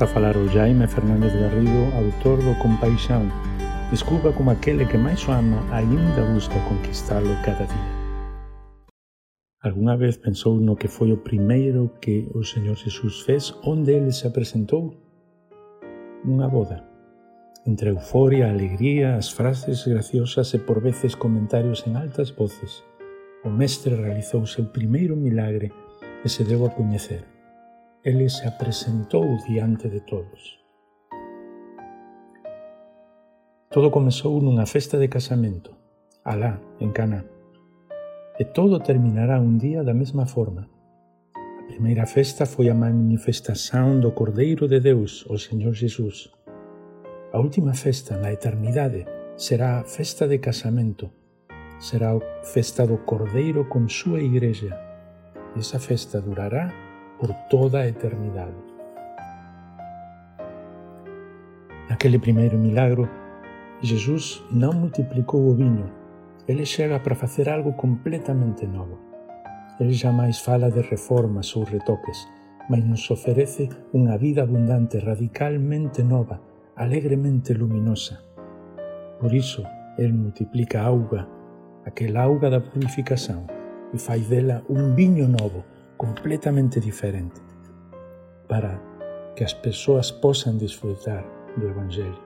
Está a falar o Jaime Fernández Garrido, autor do Compaixão. Desculpa como aquele que máis o ama aínda busca conquistalo cada día. Alguna vez pensou no que foi o primeiro que o Señor Jesús fez onde ele se apresentou? Unha boda. Entre euforia, alegría, as frases graciosas e por veces comentarios en altas voces, o mestre realizou o seu primeiro milagre e se deu a coñecer Ele se apresentou diante de todos. Todo comezou nunha festa de casamento, alá, en Cana. E todo terminará un día da mesma forma. A primeira festa foi a manifestación do Cordeiro de Deus, o Señor Jesús. A última festa, na eternidade, será a festa de casamento. Será a festa do Cordeiro con súa igreja. E esa festa durará por toda a eternidade. Naquele primeiro milagro, Jesus non multiplicou o viño, ele chega para facer algo completamente novo. Ele jamais fala de reformas ou retoques, mas nos oferece unha vida abundante, radicalmente nova, alegremente luminosa. Por iso, ele multiplica a auga, aquela auga da purificación, e fai dela un viño novo, completamente diferente para que as persoas possam desfrutar do Evangelho.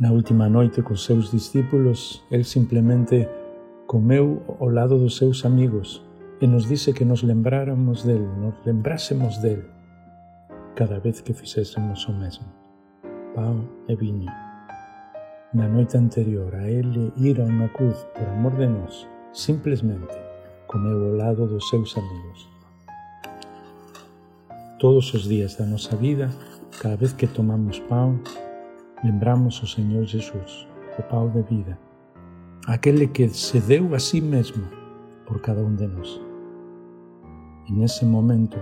Na última noite com seus discípulos, ele simplesmente comeu ao lado dos seus amigos e nos disse que nos lembráramos dele, nos lembrássemos dele cada vez que fizéssemos o mesmo. Pão e vinho. Na noite anterior a ele ir a unha cruz por amor de nós, simplesmente comeu ao lado dos seus amigos. Todos os días da nosa vida, cada vez que tomamos pão, lembramos o Señor Jesus, o pão de vida, aquele que se deu a si mesmo por cada un de nós. E nesse momento,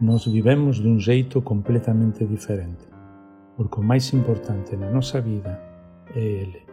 nós vivemos de un jeito completamente diferente, porque o máis importante na nosa vida é Ele.